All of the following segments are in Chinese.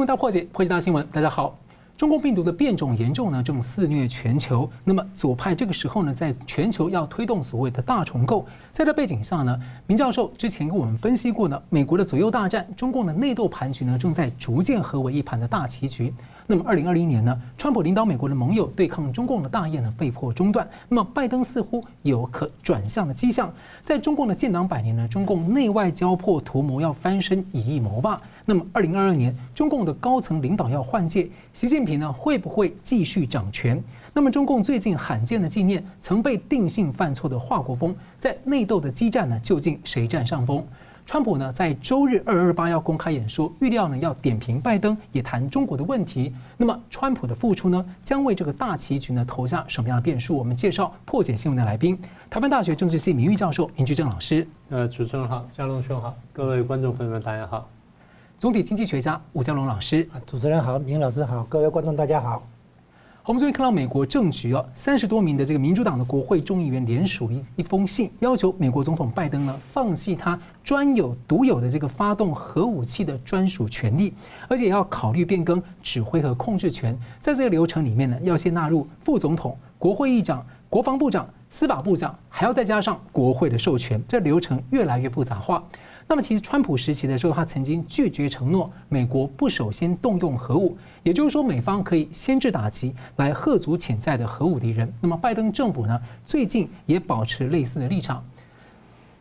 闻大破解，破解大新闻。大家好。中共病毒的变种严重呢，正肆虐全球。那么左派这个时候呢，在全球要推动所谓的大重构。在这背景下呢，明教授之前跟我们分析过呢，美国的左右大战，中共的内斗盘局呢，正在逐渐合为一盘的大棋局。那么二零二零年呢，川普领导美国的盟友对抗中共的大业呢，被迫中断。那么拜登似乎有可转向的迹象。在中共的建党百年呢，中共内外交迫，图谋要翻身以一谋霸。那么，二零二二年，中共的高层领导要换届，习近平呢会不会继续掌权？那么，中共最近罕见的纪念曾被定性犯错的华国锋，在内斗的激战呢，究竟谁占上风？川普呢在周日二二八要公开演说，预料呢要点评拜登，也谈中国的问题。那么，川普的复出呢，将为这个大棋局呢投下什么样的变数？我们介绍破解新闻的来宾，台湾大学政治系名誉教授林居正老师。呃，主持人好，佳龙兄好，各位观众朋友们大家好。总体经济学家吴江龙老师，主持人好，明老师好，各位观众大家好。我们最近看到美国政局哦，三十多名的这个民主党的国会众议员联署一一封信，要求美国总统拜登呢放弃他专有独有的这个发动核武器的专属权利，而且要考虑变更指挥和控制权。在这个流程里面呢，要先纳入副总统、国会议长、国防部长、司法部长，还要再加上国会的授权，这流程越来越复杂化。那么，其实川普时期的时候，他曾经拒绝承诺美国不首先动用核武，也就是说，美方可以先制打击来吓阻潜在的核武敌人。那么，拜登政府呢，最近也保持类似的立场。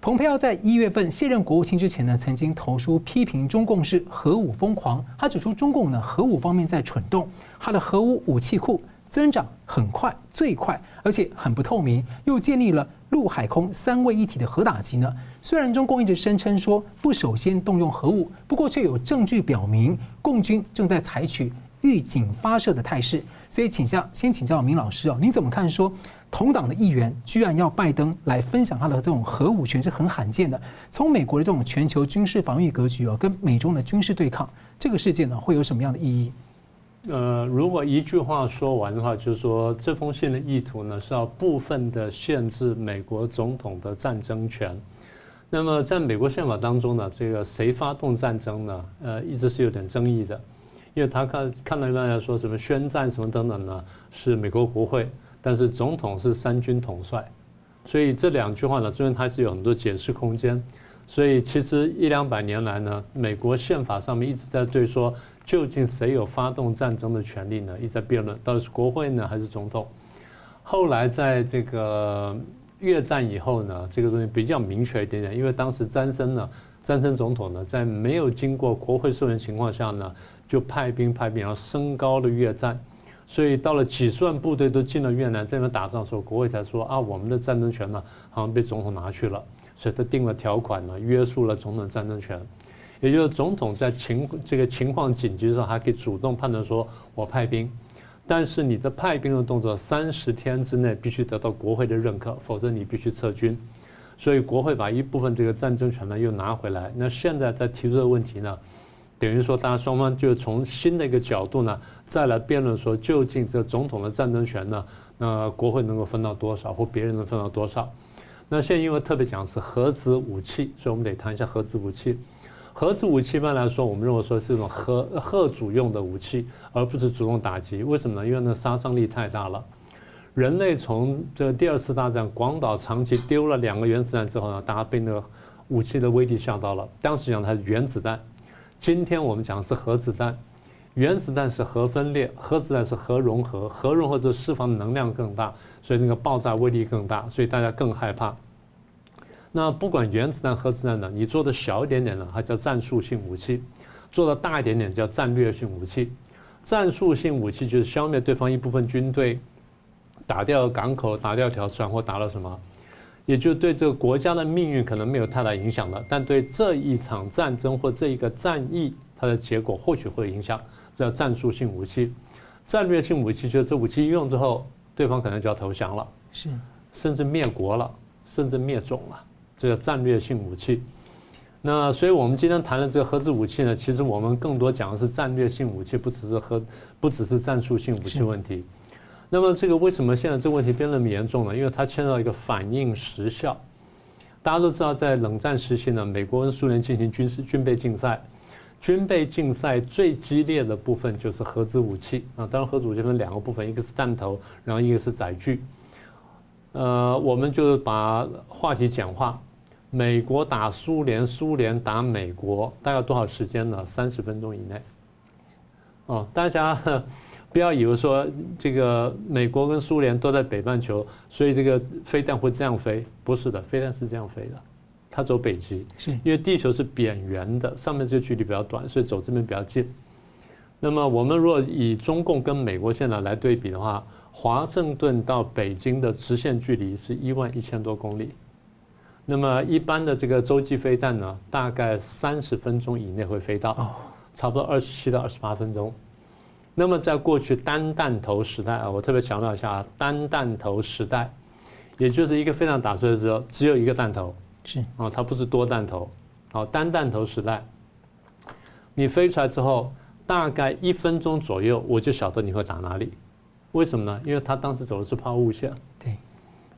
蓬佩奥在一月份卸任国务卿之前呢，曾经投书批评中共是核武疯狂。他指出，中共呢核武方面在蠢动，他的核武武器库增长很快，最快，而且很不透明，又建立了陆海空三位一体的核打击呢。虽然中共一直声称说不首先动用核武，不过却有证据表明共军正在采取预警发射的态势。所以，请下先请教明老师哦，你怎么看说同党的议员居然要拜登来分享他的这种核武权是很罕见的？从美国的这种全球军事防御格局哦，跟美中的军事对抗这个事件呢，会有什么样的意义？呃，如果一句话说完的话，就是说这封信的意图呢，是要部分的限制美国总统的战争权。那么，在美国宪法当中呢，这个谁发动战争呢？呃，一直是有点争议的，因为他看看到一般来说什么宣战什么等等呢，是美国国会，但是总统是三军统帅，所以这两句话呢，中间它是有很多解释空间。所以其实一两百年来呢，美国宪法上面一直在对说，究竟谁有发动战争的权利呢？一直在辩论，到底是国会呢，还是总统？后来在这个。越战以后呢，这个东西比较明确一点点，因为当时詹森呢，詹森总统呢，在没有经过国会授权情况下呢，就派兵派兵，然后升高了越战，所以到了几十万部队都进了越南这边打仗的时候，国会才说啊，我们的战争权呢，好像被总统拿去了，所以他定了条款呢，约束了总统战争权，也就是总统在情这个情况紧急的时候，还可以主动判断说我派兵。但是你的派兵的动作三十天之内必须得到国会的认可，否则你必须撤军。所以国会把一部分这个战争权呢又拿回来。那现在在提出的问题呢，等于说大家双方就从新的一个角度呢再来辩论说，究竟这总统的战争权呢，那国会能够分到多少，或别人能分到多少？那现在因为特别讲是核子武器，所以我们得谈一下核子武器。核子武器一般来说，我们认为说是一种核核主用的武器，而不是主动打击。为什么呢？因为那杀伤力太大了。人类从这第二次大战广岛、长崎丢了两个原子弹之后呢，大家被那个武器的威力吓到了。当时讲它是原子弹，今天我们讲的是核子弹。原子弹是核分裂，核子弹是核融合，核融合就释放的能量更大，所以那个爆炸威力更大，所以大家更害怕。那不管原子弹、核子弹呢，你做的小一点点呢，它叫战术性武器；做的大一点点叫战略性武器。战术性武器就是消灭对方一部分军队，打掉港口、打掉条船或打了什么，也就对这个国家的命运可能没有太大影响了。但对这一场战争或这一个战役，它的结果或许会有影响，这叫战术性武器。战略性武器就是这武器一用之后，对方可能就要投降了，是，甚至灭国了，甚至灭种了。这个战略性武器，那所以我们今天谈的这个核子武器呢，其实我们更多讲的是战略性武器，不只是核，不只是战术性武器问题。那么这个为什么现在这个问题变那么严重呢？因为它牵扯到一个反应时效。大家都知道，在冷战时期呢，美国跟苏联进行军事军备竞赛，军备竞赛最激烈的部分就是核子武器啊。当然，核子武器分两个部分，一个是弹头，然后一个是载具。呃，我们就把话题简化。美国打苏联，苏联打美国，大概多少时间呢？三十分钟以内。哦，大家 不要以为说这个美国跟苏联都在北半球，所以这个飞弹会这样飞，不是的，飞弹是这样飞的，它走北极，是因为地球是扁圆的，上面这个距离比较短，所以走这边比较近。那么我们如果以中共跟美国现在来对比的话，华盛顿到北京的直线距离是一万一千多公里。那么一般的这个洲际飞弹呢，大概三十分钟以内会飞到，差不多二十七到二十八分钟。那么在过去单弹头时代啊，我特别强调一下啊，单弹头时代，也就是一个飞弹打出来的时候只有一个弹头，是啊，它不是多弹头。好，单弹头时代，你飞出来之后，大概一分钟左右，我就晓得你会打哪里。为什么呢？因为它当时走的是抛物线。对，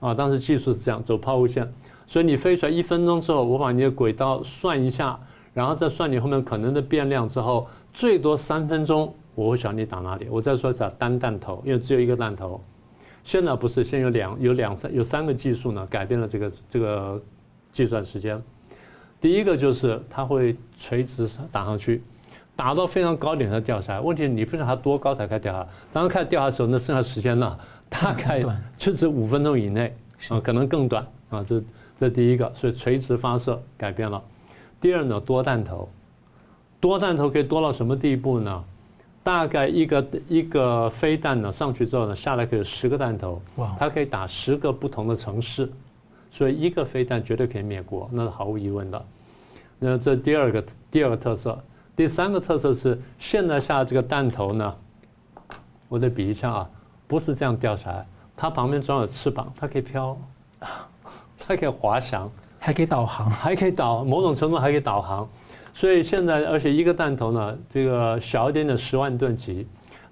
啊，当时技术是这样，走抛物线。所以你飞出来一分钟之后，我把你的轨道算一下，然后再算你后面可能的变量之后，最多三分钟，我会想你打哪里。我再说一下单弹头，因为只有一个弹头。现在不是，现在有两有两三有三个技术呢，改变了这个这个计算时间。第一个就是它会垂直打上去，打到非常高点才掉下来。问题你不知道它多高才开始掉下来。当它开始掉下来的时候，那剩下时间呢，大概就是五分钟以内啊，可能更短啊，这。这第一个，所以垂直发射改变了。第二呢，多弹头，多弹头可以多到什么地步呢？大概一个一个飞弹呢上去之后呢，下来可以有十个弹头，它可以打十个不同的城市，所以一个飞弹绝对可以灭国，那是毫无疑问的。那这第二个第二个特色，第三个特色是现在下这个弹头呢，我再比一下啊，不是这样掉下来，它旁边装有翅膀，它可以飘啊。它可以滑翔，还可以导航，还可以导，某种程度还可以导航。所以现在，而且一个弹头呢，这个小一点点十万吨级，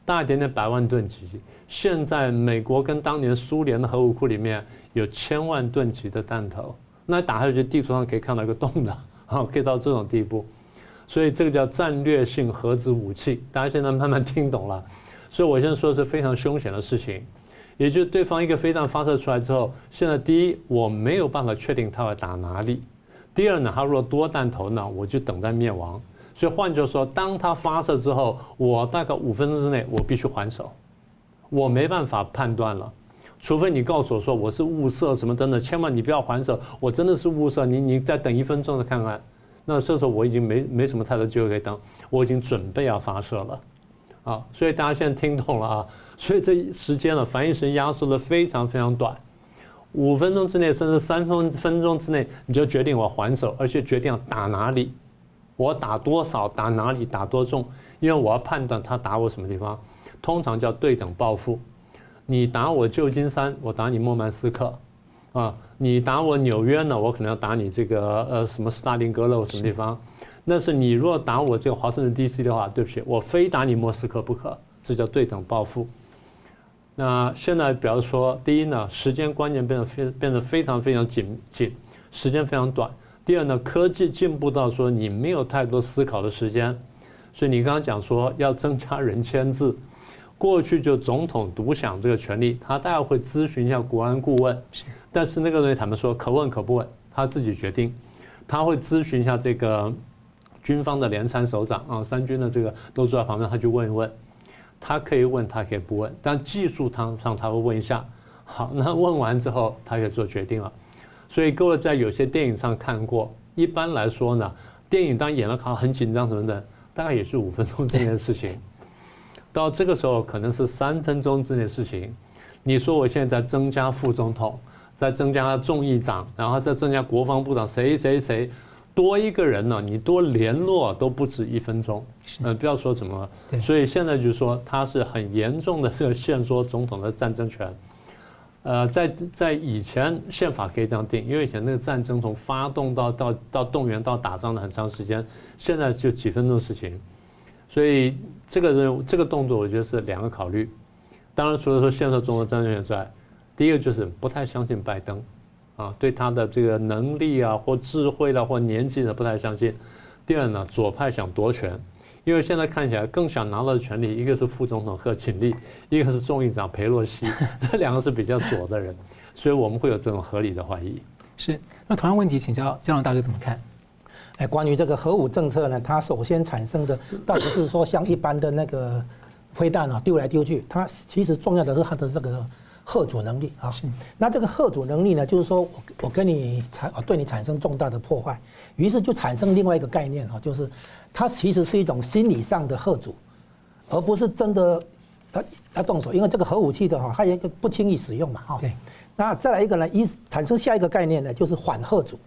大一点点百万吨级。现在美国跟当年苏联的核武库里面有千万吨级的弹头，那打下去地图上可以看到一个洞的，啊，可以到这种地步。所以这个叫战略性核子武器，大家现在慢慢听懂了。所以我现在说的是非常凶险的事情。也就是对方一个飞弹发射出来之后，现在第一我没有办法确定他会打哪里，第二呢，他如果多弹头呢，我就等待灭亡。所以换句话说，当他发射之后，我大概五分钟之内我必须还手，我没办法判断了，除非你告诉我说我是误射什么等等，千万你不要还手，我真的是误射，你你再等一分钟再看看，那这时候我已经没没什么太多机会可以等，我已经准备要发射了，啊，所以大家现在听懂了啊。所以这时间呢，反应时间压缩的非常非常短，五分钟之内，甚至三分分钟之内，你就决定我还手，而且决定要打哪里，我打多少，打哪里，打多重，因为我要判断他打我什么地方，通常叫对等报复。你打我旧金山，我打你莫曼斯克，啊，你打我纽约呢，我可能要打你这个呃什么斯大林格勒什么地方，那是你若打我这个华盛顿 DC 的话，对不起，我非打你莫斯科不可，这叫对等报复。那现在，比方说，第一呢，时间观念变得非变得非常非常紧紧，时间非常短。第二呢，科技进步到说你没有太多思考的时间，所以你刚刚讲说要增加人签字，过去就总统独享这个权利，他大概会咨询一下国安顾问，但是那个东西他们说可问可不问，他自己决定，他会咨询一下这个军方的连参首长啊，三军的这个都坐在旁边，他去问一问。他可以问，他可以不问，但技术上上他会问一下。好，那问完之后，他可以做决定了。所以各位在有些电影上看过，一般来说呢，电影当演了好很紧张什么的，大概也是五分钟之内的事情。到这个时候可能是三分钟之内的事情。你说我现在在增加副总统，在增加众议长，然后再增加国防部长，谁谁谁。多一个人呢，你多联络都不止一分钟，呃，不要说什么。所以现在就是说，他是很严重的这个限缩总统的战争权。呃，在在以前宪法可以这样定，因为以前那个战争从发动到到到动员到打仗的很长时间，现在就几分钟的事情。所以这个任务这个动作，我觉得是两个考虑。当然，除了说限缩总统战争权之外，第一个就是不太相信拜登。啊，对他的这个能力啊，或智慧啦，或年纪呢不太相信。第二呢，左派想夺权，因为现在看起来更想拿到的权利，一个是副总统贺锦丽，一个是众议长佩洛西，这两个是比较左的人，所以我们会有这种合理的怀疑。是，那同样问题，请教江龙大哥怎么看？哎，关于这个核武政策呢，它首先产生的倒不是说像一般的那个飞弹啊丢来丢去，它其实重要的是它的这个。吓阻能力啊，那这个吓阻能力呢，就是说我我跟你产对你产生重大的破坏，于是就产生另外一个概念哈，就是它其实是一种心理上的吓阻，而不是真的要要动手，因为这个核武器的哈，它有一个不轻易使用嘛哈。对。那再来一个呢，一产生下一个概念呢，就是反吓阻，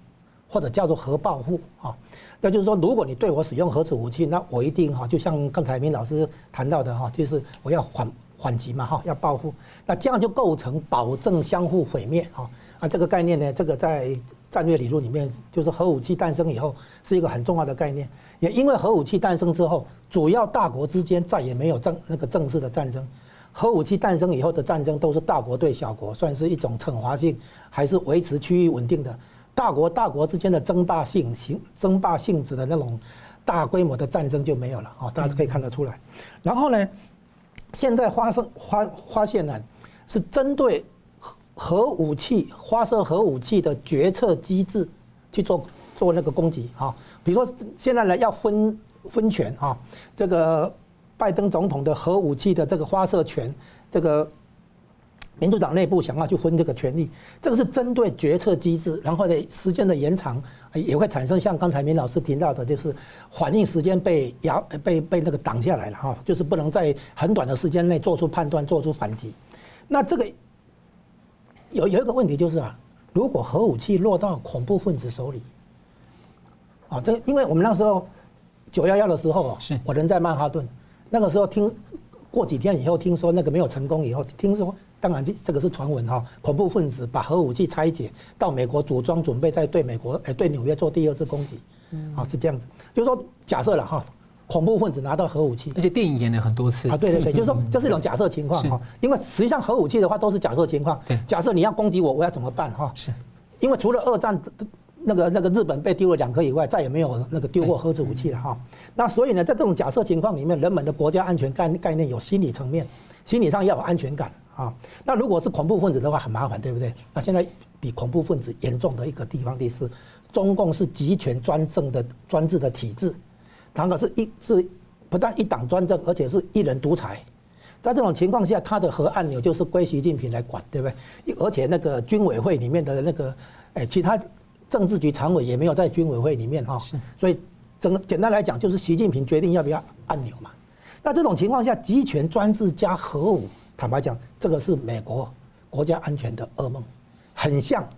或者叫做核报复啊。那就是说，如果你对我使用核子武器，那我一定哈，就像刚才明老师谈到的哈，就是我要反。反击嘛哈，要报复，那这样就构成保证相互毁灭哈啊，这个概念呢，这个在战略理论里面，就是核武器诞生以后是一个很重要的概念。也因为核武器诞生之后，主要大国之间再也没有正那个正式的战争，核武器诞生以后的战争都是大国对小国，算是一种惩罚性，还是维持区域稳定的。大国大国之间的争霸性性争霸性质的那种大规模的战争就没有了啊，大家可以看得出来。然后呢，现在发生发发现呢，是针对核武器发射核武器的决策机制去做做那个攻击啊，比如说现在呢要分分权啊，这个拜登总统的核武器的这个发射权，这个。民主党内部想要去分这个权利，这个是针对决策机制，然后呢，时间的延长也会产生像刚才明老师提到的，就是反应时间被压被被那个挡下来了哈，就是不能在很短的时间内做出判断、做出反击。那这个有有一个问题就是啊，如果核武器落到恐怖分子手里，啊，这因为我们那时候九幺幺的时候啊，是我人在曼哈顿，那个时候听过几天以后听说那个没有成功以后听说。当然，这这个是传闻哈。恐怖分子把核武器拆解到美国组装，准备再对美国诶对纽约做第二次攻击，啊是这样子。就是说，假设了哈，恐怖分子拿到核武器，而且电影演了很多次啊。对对对，就是说这是一种假设情况哈。因为实际上核武器的话都是假设情况。假设你要攻击我，我要怎么办哈？是。因为除了二战那个那个日本被丢了两颗以外，再也没有那个丢过核子武器了哈。那所以呢，在这种假设情况里面，人们的国家安全概概念有心理层面，心理上要有安全感。啊，那如果是恐怖分子的话，很麻烦，对不对？那现在比恐怖分子严重的一个地方，就是中共是集权专政的专制的体制，然后是一是不但一党专政，而且是一人独裁。在这种情况下，他的核按钮就是归习近平来管，对不对？而且那个军委会里面的那个，哎，其他政治局常委也没有在军委会里面哈。是。所以整个简单来讲，就是习近平决定要不要按钮嘛。那这种情况下，集权专制加核武。坦白讲，这个是美国国家安全的噩梦，很像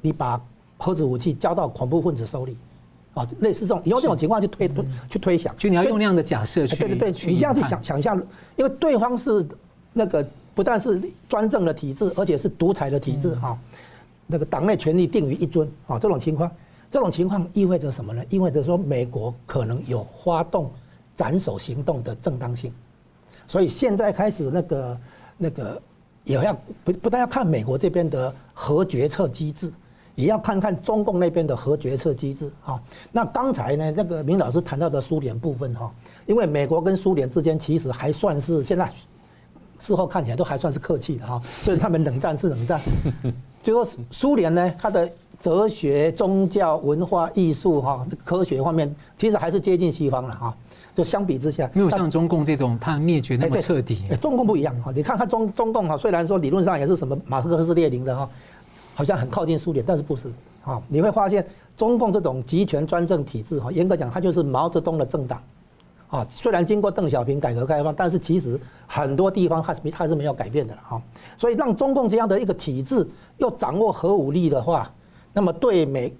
你把核子武器交到恐怖分子手里，啊，类似这种，以后这种情况去推推去推想，就你要用那样的假设去，对对对，你这样去想想象，因为对方是那个不但是专政的体制，而且是独裁的体制哈，那个党内权力定于一尊啊，这种情况，这种情况意味着什么呢？意味着说美国可能有发动斩首行动的正当性，所以现在开始那个。那个也要不不但要看美国这边的核决策机制，也要看看中共那边的核决策机制啊。那刚才呢，那个明老师谈到的苏联部分哈，因为美国跟苏联之间其实还算是现在事后看起来都还算是客气的哈，所以他们冷战是冷战。就说苏联呢，它的哲学、宗教、文化、艺术哈，科学方面其实还是接近西方了哈。就相比之下，没有像中共这种它灭绝那么彻底。中共不一样哈，你看看中中共哈，虽然说理论上也是什么马克是列宁的哈，好像很靠近苏联，但是不是哈？你会发现中共这种集权专政体制哈，严格讲它就是毛泽东的政党啊。虽然经过邓小平改革开放，但是其实很多地方它是它是没有改变的哈。所以让中共这样的一个体制又掌握核武力的话，那么对美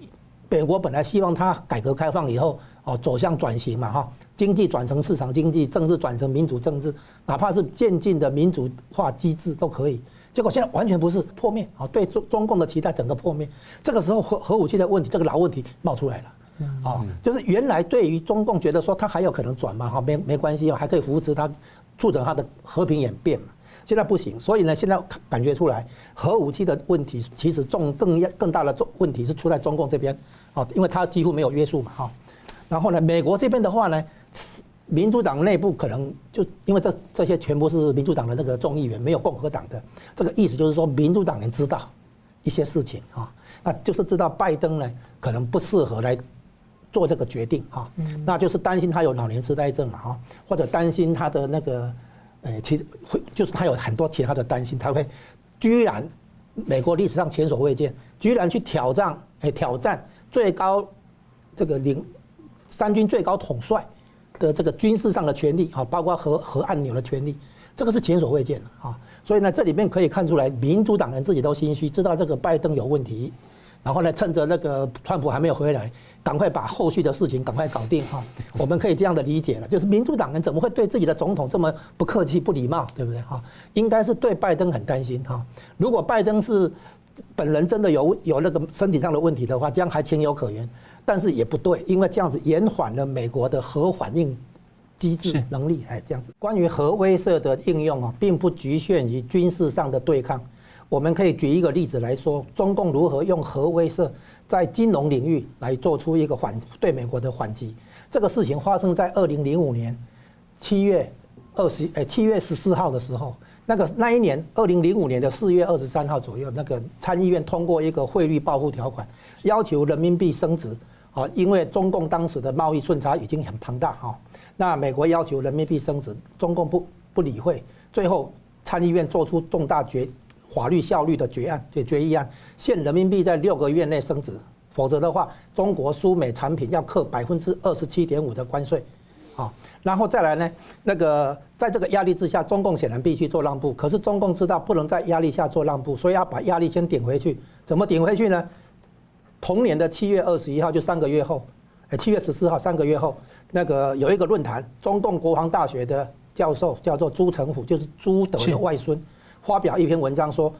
美国本来希望它改革开放以后哦走向转型嘛哈。经济转成市场经济，政治转成民主政治，哪怕是渐进的民主化机制都可以。结果现在完全不是破灭啊！对中中共的期待整个破灭。这个时候核核武器的问题，这个老问题冒出来了啊！就是原来对于中共觉得说他还有可能转嘛哈，没没关系哦，还可以扶持他，促成他的和平演变嘛。现在不行，所以呢，现在感觉出来核武器的问题，其实重更更大的重问题是出在中共这边啊，因为他几乎没有约束嘛哈。然后呢，美国这边的话呢，民主党内部可能就因为这这些全部是民主党的那个众议员，没有共和党的，这个意思就是说，民主党人知道一些事情啊，那就是知道拜登呢可能不适合来做这个决定哈，那就是担心他有老年痴呆症嘛哈，或者担心他的那个，呃，其会就是他有很多其他的担心，他会居然美国历史上前所未见，居然去挑战，哎，挑战最高这个领三军最高统帅的这个军事上的权力啊，包括核核按钮的权力，这个是前所未见的啊，所以呢，这里面可以看出来，民主党人自己都心虚，知道这个拜登有问题，然后呢，趁着那个川普还没有回来。赶快把后续的事情赶快搞定哈，我们可以这样的理解了，就是民主党人怎么会对自己的总统这么不客气、不礼貌，对不对哈？应该是对拜登很担心哈。如果拜登是本人真的有有那个身体上的问题的话，这样还情有可原，但是也不对，因为这样子延缓了美国的核反应机制能力，哎，这样子。关于核威慑的应用啊，并不局限于军事上的对抗，我们可以举一个例子来说，中共如何用核威慑。在金融领域来做出一个反对美国的反击，这个事情发生在二零零五年七月二十，呃，七月十四号的时候，那个那一年二零零五年的四月二十三号左右，那个参议院通过一个汇率保护条款，要求人民币升值，啊，因为中共当时的贸易顺差已经很庞大，哈，那美国要求人民币升值，中共不不理会，最后参议院做出重大决。法律效率的决案，就决议案，限人民币在六个月内升值，否则的话，中国输美产品要课百分之二十七点五的关税，好，然后再来呢，那个在这个压力之下，中共显然必须做让步，可是中共知道不能在压力下做让步，所以要把压力先顶回去，怎么顶回去呢？同年的七月二十一号，就三个月后，哎，七月十四号，三个月后，那个有一个论坛，中共国防大学的教授叫做朱成虎，就是朱德的外孙。发表一篇文章说，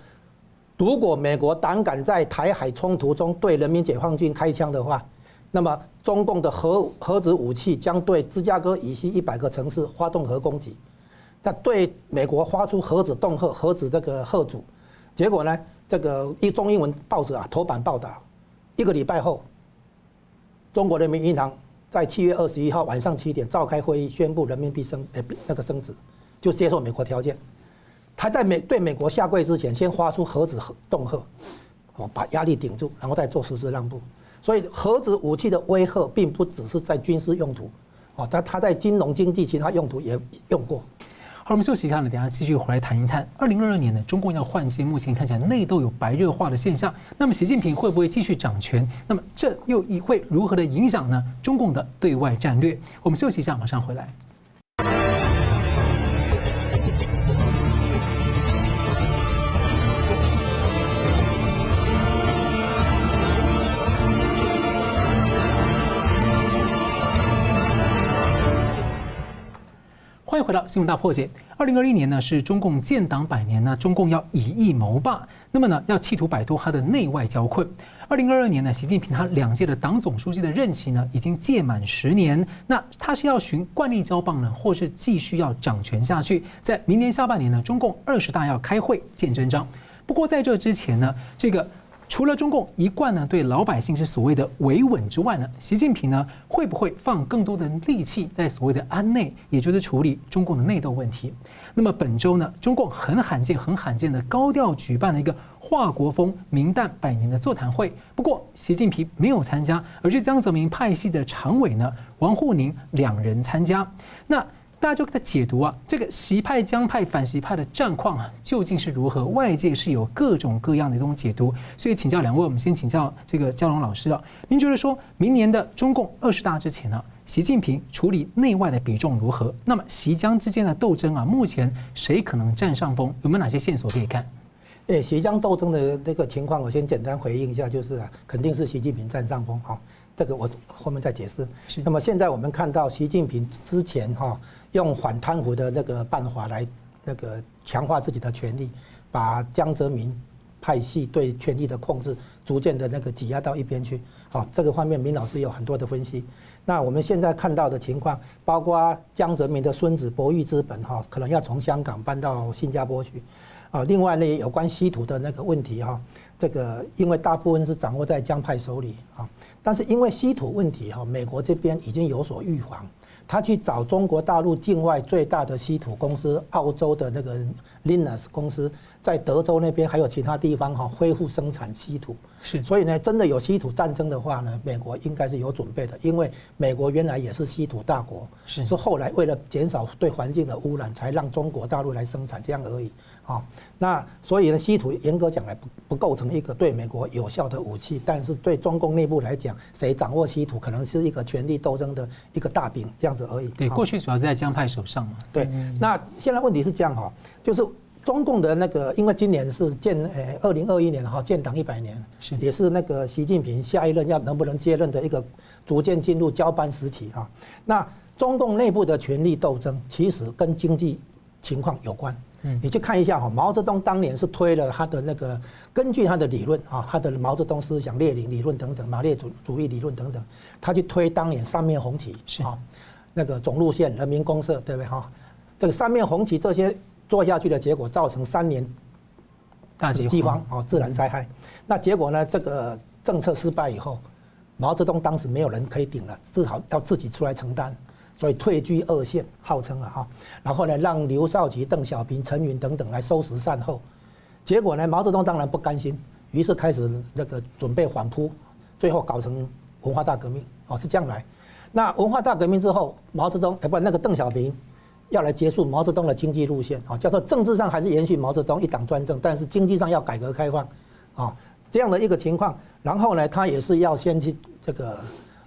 如果美国胆敢在台海冲突中对人民解放军开枪的话，那么中共的核核子武器将对芝加哥以西一百个城市发动核攻击，那对美国发出核子恫吓、核子这个吓阻。结果呢，这个一中英文报纸啊头版报道，一个礼拜后，中国人民银行在七月二十一号晚上七点召开会议，宣布人民币升呃那个升值，就接受美国条件。他在美对美国下跪之前，先发出核子恫吓，哦，把压力顶住，然后再做实质让步。所以核子武器的威吓并不只是在军事用途，哦，在他在金融经济其他用途也用过。好，我们休息一下呢，等下继续回来谈一谈。二零二二年呢，中共要换届，目前看起来内斗有白热化的现象。那么习近平会不会继续掌权？那么这又会如何的影响呢？中共的对外战略？我们休息一下，马上回来。回到《新闻大破解》。二零二一年呢是中共建党百年呢，中共要以役谋霸，那么呢要企图摆脱他的内外交困。二零二二年呢，习近平他两届的党总书记的任期呢已经届满十年，那他是要循惯例交棒呢，或是继续要掌权下去？在明年下半年呢，中共二十大要开会见真章。不过在这之前呢，这个。除了中共一贯呢对老百姓是所谓的维稳之外呢，习近平呢会不会放更多的力气在所谓的安内，也就是处理中共的内斗问题？那么本周呢，中共很罕见、很罕见的高调举办了一个华国锋明旦百年的座谈会，不过习近平没有参加，而是江泽民派系的常委呢王沪宁两人参加。那。大家就给他解读啊，这个习派、江派、反习派的战况啊，究竟是如何？外界是有各种各样的这种解读，所以请教两位，我们先请教这个焦龙老师啊，您觉得说明年的中共二十大之前呢，习近平处理内外的比重如何？那么习江之间的斗争啊，目前谁可能占上风？有没有哪些线索可以看？诶，习江斗争的这个情况，我先简单回应一下，就是啊，肯定是习近平占上风哈，这个我后面再解释。那么现在我们看到习近平之前哈。用反贪腐的那个办法来那个强化自己的权力，把江泽民派系对权力的控制逐渐的那个挤压到一边去。好，这个方面明老师有很多的分析。那我们现在看到的情况，包括江泽民的孙子博裕资本哈，可能要从香港搬到新加坡去。啊，另外呢，有关稀土的那个问题哈，这个因为大部分是掌握在江派手里啊，但是因为稀土问题哈，美国这边已经有所预防，他去找中国大陆境外最大的稀土公司澳洲的那个 Linus 公司。在德州那边还有其他地方哈，恢复生产稀土。是，所以呢，真的有稀土战争的话呢，美国应该是有准备的，因为美国原来也是稀土大国，是，是后来为了减少对环境的污染，才让中国大陆来生产这样而已。啊，那所以呢，稀土严格讲来不不构成一个对美国有效的武器，但是对中共内部来讲，谁掌握稀土可能是一个权力斗争的一个大饼这样子而已。对，过去主要是在江派手上嘛。对，那现在问题是这样哈，就是。中共的那个，因为今年是建呃二零二一年哈建党一百年，是也是那个习近平下一任要能不能接任的一个逐渐进入交班时期哈。那中共内部的权力斗争其实跟经济情况有关。嗯，你去看一下哈，毛泽东当年是推了他的那个根据他的理论啊，他的毛泽东思想、列宁理论等等、马列主主义理论等等，他去推当年三面红旗是啊，那个总路线、人民公社对不对哈？这个三面红旗这些。做下去的结果造成三年大饥荒啊，自然灾害。那结果呢？这个政策失败以后，毛泽东当时没有人可以顶了，至少要自己出来承担，所以退居二线，号称了哈。然后呢，让刘少奇、邓小平、陈云等等来收拾善后。结果呢，毛泽东当然不甘心，于是开始那个准备反扑，最后搞成文化大革命哦，是这样来。那文化大革命之后，毛泽东哎不，那个邓小平。要来结束毛泽东的经济路线啊，叫做政治上还是延续毛泽东一党专政，但是经济上要改革开放，啊，这样的一个情况。然后呢，他也是要先去这个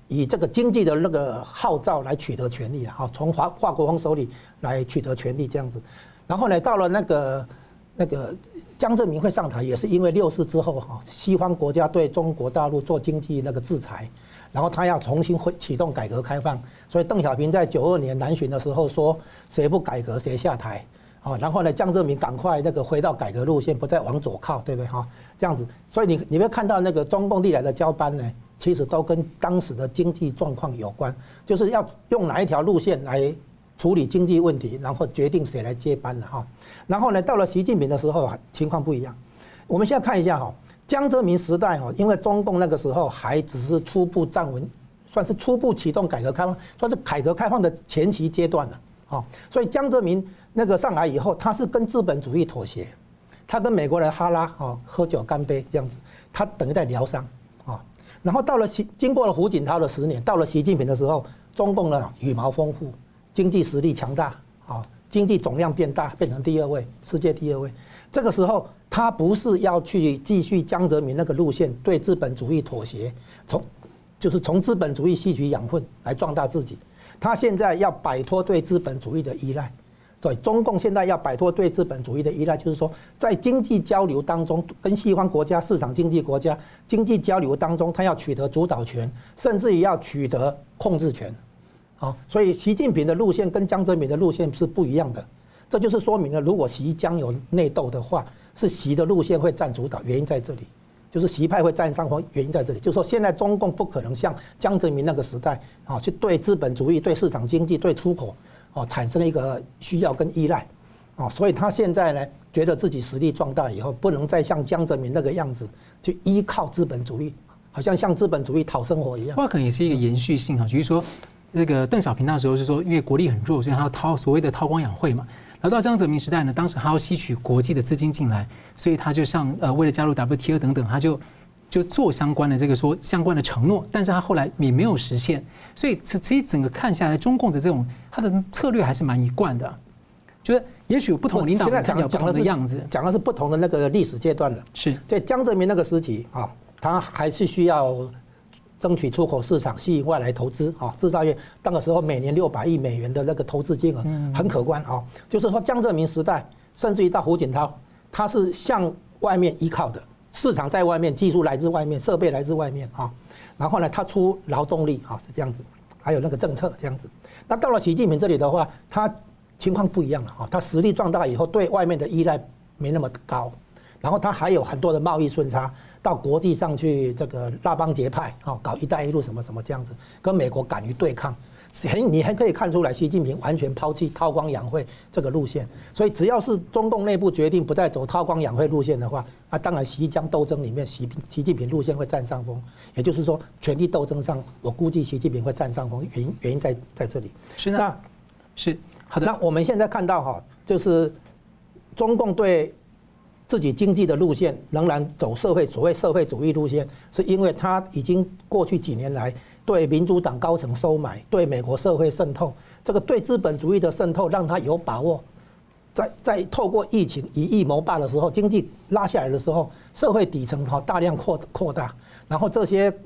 以这个经济的那个号召来取得权力哈，从华华国锋手里来取得权力这样子。然后呢，到了那个那个江泽民会上台，也是因为六四之后哈，西方国家对中国大陆做经济那个制裁。然后他要重新会启动改革开放，所以邓小平在九二年南巡的时候说：“谁不改革谁下台。”啊，然后呢，江泽民赶快那个回到改革路线，不再往左靠，对不对？哈，这样子，所以你你会看到那个中共历来的交班呢，其实都跟当时的经济状况有关，就是要用哪一条路线来处理经济问题，然后决定谁来接班了哈。然后呢，到了习近平的时候，情况不一样。我们现在看一下哈。江泽民时代哈，因为中共那个时候还只是初步站稳，算是初步启动改革开放，算是改革开放的前期阶段了，啊，所以江泽民那个上来以后，他是跟资本主义妥协，他跟美国人哈拉啊喝酒干杯这样子，他等于在疗伤，然后到了习经过了胡锦涛的十年，到了习近平的时候，中共呢羽毛丰富，经济实力强大啊，经济总量变大，变成第二位，世界第二位，这个时候。他不是要去继续江泽民那个路线，对资本主义妥协，从就是从资本主义吸取养分来壮大自己。他现在要摆脱对资本主义的依赖，对中共现在要摆脱对资本主义的依赖，就是说在经济交流当中，跟西方国家市场经济国家经济交流当中，他要取得主导权，甚至于要取得控制权。好，所以习近平的路线跟江泽民的路线是不一样的。这就是说明了，如果习江有内斗的话。是习的路线会占主导，原因在这里，就是习派会占上风，原因在这里。就是说，现在中共不可能像江泽民那个时代啊，去对资本主义、对市场经济、对出口哦产生了一个需要跟依赖啊，所以他现在呢，觉得自己实力壮大以后，不能再像江泽民那个样子去依靠资本主义，好像向资本主义讨生活一样。话可能也是一个延续性啊，就是说，那个邓小平那时候是说，因为国力很弱，所以他要韬所谓的韬光养晦嘛。而到江泽民时代呢，当时他要吸取国际的资金进来，所以他就像呃，为了加入 WTO 等等，他就就做相关的这个说相关的承诺，但是他后来也没有实现，所以其实整个看下来，中共的这种他的策略还是蛮一贯的，就是也许有不同领导人讲讲的样子，讲的是不同的那个历史阶段的，是在江泽民那个时期啊，他还是需要。争取出口市场，吸引外来投资啊！制造业那个时候每年六百亿美元的那个投资金额很可观啊。就是说江泽民时代，甚至于到胡锦涛，他是向外面依靠的，市场在外面，技术来自外面，设备来自外面啊。然后呢，他出劳动力啊，是这样子，还有那个政策这样子。那到了习近平这里的话，他情况不一样了啊。他实力壮大以后，对外面的依赖没那么高，然后他还有很多的贸易顺差。到国际上去这个拉帮结派啊，搞一带一路什么什么这样子，跟美国敢于对抗，很你还可以看出来，习近平完全抛弃韬光养晦这个路线。所以只要是中共内部决定不再走韬光养晦路线的话，那当然习江斗争里面习习近平路线会占上风。也就是说，权力斗争上，我估计习近平会占上风。原因原因在在这里。是那，是好的。那我们现在看到哈，就是中共对自己经济的路线仍然走社会所谓社会主义路线，是因为他已经过去几年来。对民主党高层收买，对美国社会渗透，这个对资本主义的渗透，让他有把握，在在透过疫情以疫谋霸的时候，经济拉下来的时候，社会底层哈大量扩扩大，然后这些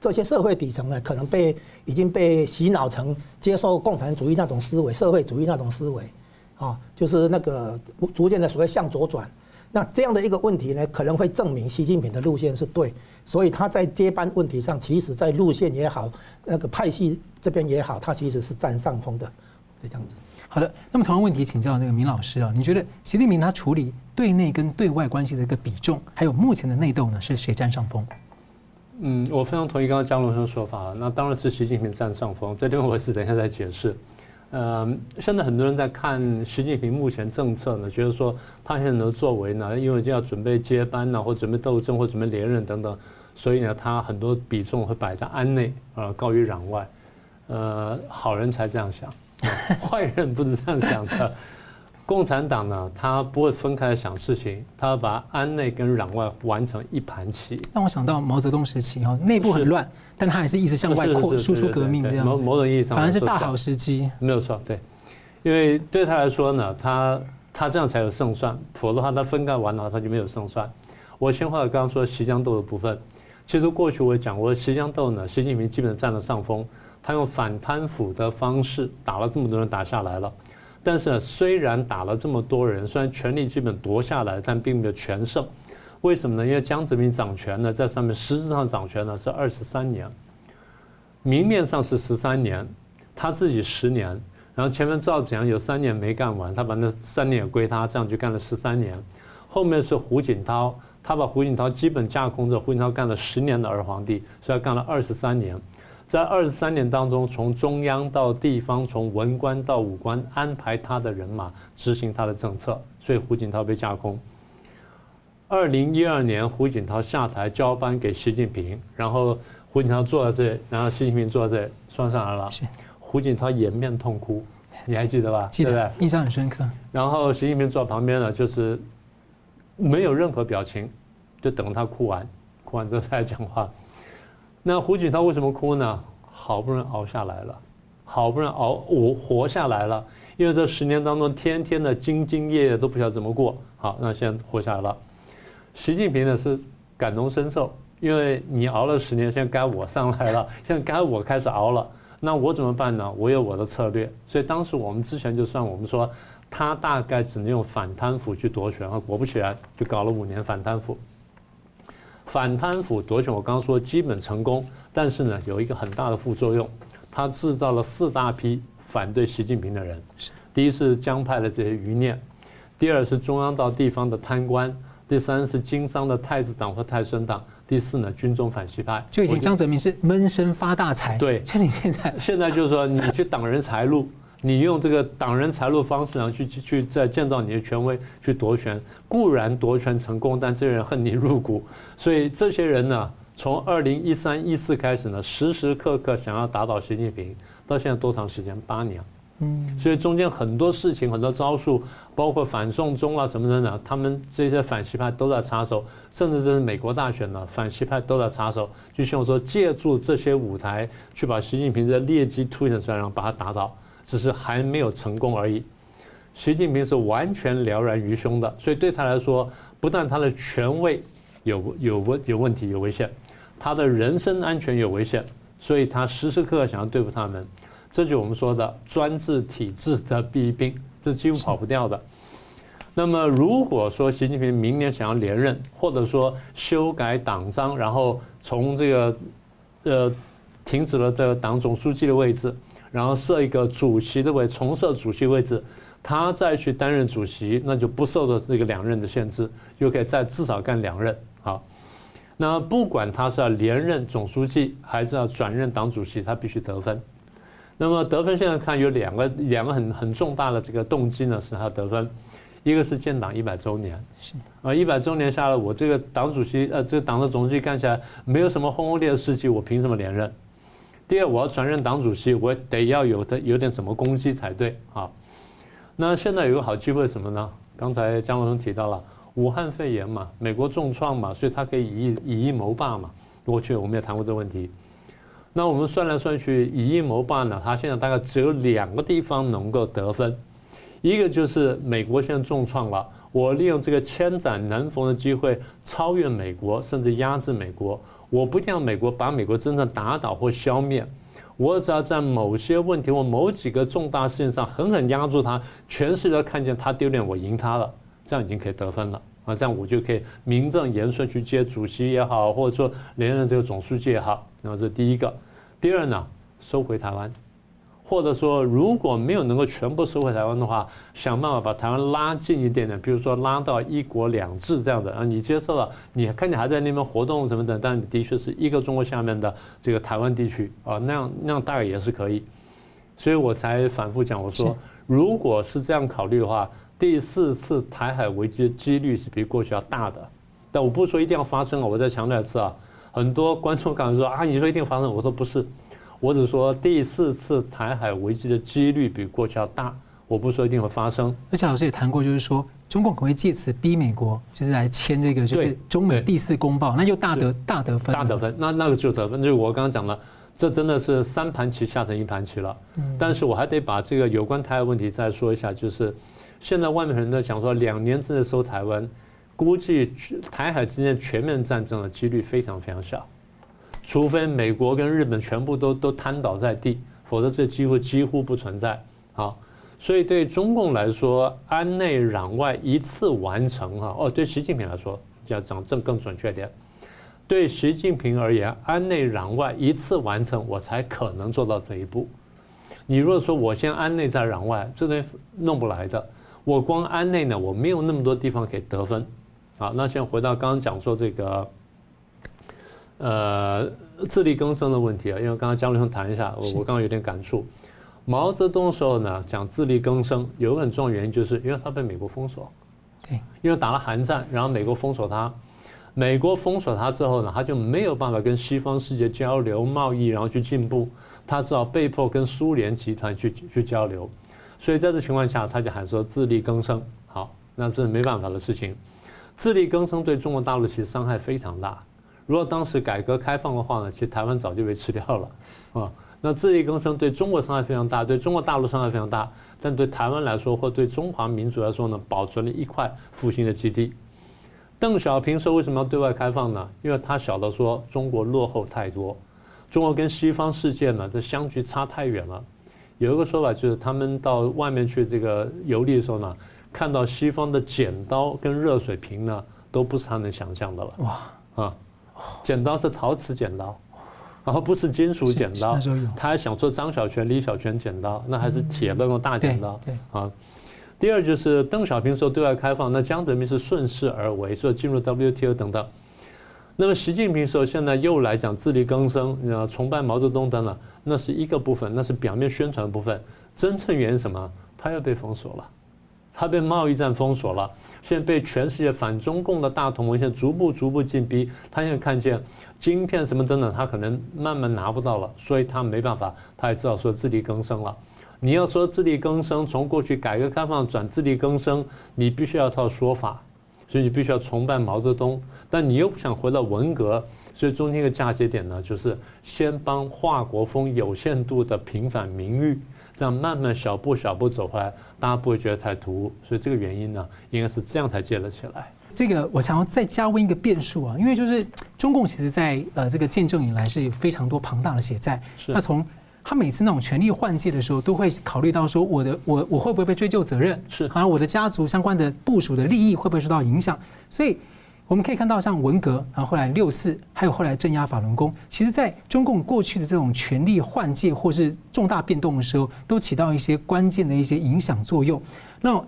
这些社会底层呢，可能被已经被洗脑成接受共产主义那种思维，社会主义那种思维，啊，就是那个逐渐的所谓向左转。那这样的一个问题呢，可能会证明习近平的路线是对，所以他在接班问题上，其实在路线也好，那个派系这边也好，他其实是占上风的，就这样子。好的，那么同样问题请教那个明老师啊，你觉得习近平他处理对内跟对外关系的一个比重，还有目前的内斗呢，是谁占上风？嗯，我非常同意刚刚江龙生的说法，那当然是习近平占上风，这点我是等一下再解释。呃，现在很多人在看习近平目前政策呢，觉得说他现在的作为呢，因为就要准备接班呢，或准备斗争，或准备连任等等，所以呢，他很多比重会摆在安内，呃，高于攘外。呃，好人才这样想，坏人不是这样想的。共产党呢，他不会分开想事情，他要把安内跟攘外完成一盘棋。让我想到毛泽东时期哈，内部很乱，但他还是一直向外扩输出革命这样。某某种意义上，反而是大好时机。没有错，对，因为对他来说呢，他他这样才有胜算，否则的话他分干完了他就没有胜算。我先话刚刚说习江斗的部分，其实过去我讲过，习江斗呢，习近平基本上占了上风，他用反贪腐的方式打了这么多人打下来了。但是呢，虽然打了这么多人，虽然权力基本夺下来，但并没有全胜。为什么呢？因为江泽民掌权呢，在上面实质上掌权呢是二十三年，明面上是十三年，他自己十年，然后前面赵子阳有三年没干完，他把那三年也归他，这样就干了十三年。后面是胡锦涛，他把胡锦涛基本架空着，胡锦涛干了十年的二皇帝，所以他干了二十三年。在二十三年当中，从中央到地方，从文官到武官，安排他的人马执行他的政策，所以胡锦涛被架空。二零一二年，胡锦涛下台交班给习近平，然后胡锦涛坐在这里，然后习近平坐在这里，算上来了。胡锦涛掩面痛哭，你还记得吧？记得？印象很深刻。然后习近平坐旁边呢，就是没有任何表情，就等他哭完，哭完之后再讲话。那胡锦涛为什么哭呢？好不容易熬下来了，好不容易熬我活下来了，因为这十年当中天天的兢兢业业都不晓得怎么过。好，那现在活下来了。习近平呢是感同身受，因为你熬了十年，现在该我上来了，现在该我开始熬了。那我怎么办呢？我有我的策略。所以当时我们之前就算我们说，他大概只能用反贪腐去夺权，果不其然就搞了五年反贪腐。反贪腐夺权，我刚刚说基本成功，但是呢，有一个很大的副作用，他制造了四大批反对习近平的人。第一是江派的这些余孽，第二是中央到地方的贪官，第三是经商的太子党和太孙党，第四呢，军中反西派。就已经江泽民是闷声发大财。对，像你现在，现在就是说，你去挡人财路。你用这个挡人财路方式，然后去去去再建造你的权威去夺权，固然夺权成功，但这些人恨你入骨，所以这些人呢，从二零一三一四开始呢，时时刻刻想要打倒习近平，到现在多长时间？八年。嗯，所以中间很多事情、很多招数，包括反送中啊什么的呢，他们这些反西派都在插手，甚至这是美国大选呢，反西派都在插手，就像我说，借助这些舞台去把习近平的劣迹凸显出来，然后把他打倒。只是还没有成功而已。习近平是完全了然于胸的，所以对他来说，不但他的权位有有问有问题有危险，他的人身安全有危险，所以他时时刻刻想要对付他们。这就我们说的专制体制的弊病，这是几乎跑不掉的。那么如果说习近平明年想要连任，或者说修改党章，然后从这个呃停止了这个党总书记的位置。然后设一个主席的位，重设主席位置，他再去担任主席，那就不受到这个两任的限制，又可以再至少干两任。好，那不管他是要连任总书记，还是要转任党主席，他必须得分。那么得分现在看有两个两个很很重大的这个动机呢，使他得分。一个是建党一百周年，是啊，一百周年下来，我这个党主席呃，这个党的总书记干起来没有什么轰轰烈烈的事迹，我凭什么连任？第二，我要转任党主席，我得要有的有点什么功绩才对啊。那现在有个好机会什么呢？刚才姜文提到了武汉肺炎嘛，美国重创嘛，所以他可以以以以夷谋霸嘛。过去我们也谈过这个问题。那我们算来算去，以夷谋霸呢，他现在大概只有两个地方能够得分。一个就是美国现在重创了，我利用这个千载难逢的机会超越美国，甚至压制美国。我不一定要美国把美国真正打倒或消灭，我只要在某些问题或某几个重大事情上狠狠压住他，全世界都看见他丢脸，我赢他了，这样已经可以得分了啊！这样我就可以名正言顺去接主席也好，或者说连任这个总书记也好。那么这第一个。第二呢，收回台湾。或者说，如果没有能够全部收回台湾的话，想办法把台湾拉近一点点，比如说拉到一国两制这样的啊，你接受了，你看你还在那边活动什么的，但的确是一个中国下面的这个台湾地区啊，那样那样大概也是可以，所以我才反复讲，我说如果是这样考虑的话，第四次台海危机的几率是比过去要大的，但我不是说一定要发生啊，我再强调一次啊，很多观众刚才说啊，你说一定发生，我说不是。我只说第四次台海危机的几率比过去要大，我不说一定会发生。而且老师也谈过，就是说中共可能会借此逼美国，就是来签这个，就是中美第四公报，那就大得大得分，大得分，那那个就得分。就是我刚刚讲了，这真的是三盘棋下成一盘棋了。但是我还得把这个有关台海问题再说一下，就是现在外面人都讲说，两年之内收台湾，估计台海之间全面战争的几率非常非常小。除非美国跟日本全部都都瘫倒在地，否则这机会几乎不存在。好，所以对中共来说，安内攘外一次完成哈哦，对习近平来说要讲正更准确点，对习近平而言，安内攘外一次完成，我才可能做到这一步。你如果说我先安内再攘外，这东西弄不来的。我光安内呢，我没有那么多地方可以得分。好，那现在回到刚刚讲说这个。呃，自力更生的问题啊，因为刚刚江流生谈一下，我我刚刚有点感触。毛泽东的时候呢，讲自力更生，有个很重要原因，就是因为他被美国封锁，对，因为打了韩战，然后美国封锁他，美国封锁他之后呢，他就没有办法跟西方世界交流贸易，然后去进步，他只好被迫跟苏联集团去去交流，所以在这情况下，他就喊说自力更生。好，那这是没办法的事情，自力更生对中国大陆其实伤害非常大。如果当时改革开放的话呢，其实台湾早就被吃掉了，啊，那自力更生对中国伤害非常大，对中国大陆伤害非常大，但对台湾来说或对中华民族来说呢，保存了一块复兴的基地。邓小平说为什么要对外开放呢？因为他晓得说中国落后太多，中国跟西方世界呢这相距差太远了。有一个说法就是他们到外面去这个游历的时候呢，看到西方的剪刀跟热水瓶呢，都不是他能想象的了。哇啊！剪刀是陶瓷剪刀，然后不是金属剪刀。他还想做张小泉、李小泉剪刀，那还是铁的那种大剪刀。对啊。第二就是邓小平说对外开放，那江泽民是顺势而为，说进入 WTO 等等。那么习近平说现在又来讲自力更生，呃，崇拜毛泽东等等，那是一个部分，那是表面宣传部分。真正原因什么？他又被封锁了，他被贸易战封锁了。现在被全世界反中共的大同盟现在逐步逐步进逼，他现在看见晶片什么等等，他可能慢慢拿不到了，所以他没办法，他也知道说自力更生了。你要说自力更生，从过去改革开放转自力更生，你必须要套说法，所以你必须要崇拜毛泽东，但你又不想回到文革，所以中间一个嫁接点呢，就是先帮华国锋有限度的平反名誉。这样慢慢小步小步走回来，大家不会觉得太突兀，所以这个原因呢，应该是这样才建了起来。这个我想要再加温一个变数啊，因为就是中共其实在呃这个建政以来是有非常多庞大的血债。是。那从他每次那种权力换届的时候，都会考虑到说我的我我会不会被追究责任？是。好像我的家族相关的部署的利益会不会受到影响？所以。我们可以看到，像文革，然后后来六四，还有后来镇压法轮功，其实，在中共过去的这种权力换届或是重大变动的时候，都起到一些关键的一些影响作用。那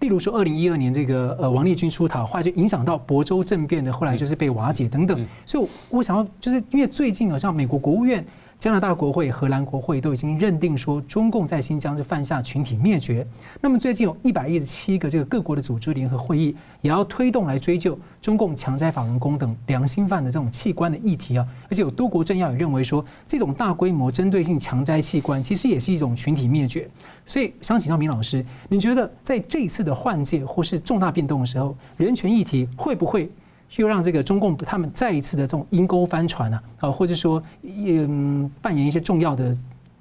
例如说，二零一二年这个呃王立军出逃，后来就影响到亳州政变的后来就是被瓦解等等。所以，我想要就是因为最近好像美国国务院。加拿大国会、荷兰国会都已经认定说，中共在新疆是犯下群体灭绝。那么最近有一百一十七个这个各国的组织联合会议，也要推动来追究中共强摘法轮功等良心犯的这种器官的议题啊。而且有多国政要也认为说，这种大规模针对性强摘器官，其实也是一种群体灭绝。所以想请教明老师，你觉得在这一次的换届或是重大变动的时候，人权议题会不会？又让这个中共他们再一次的这种阴沟翻船啊，啊，或者说嗯扮演一些重要的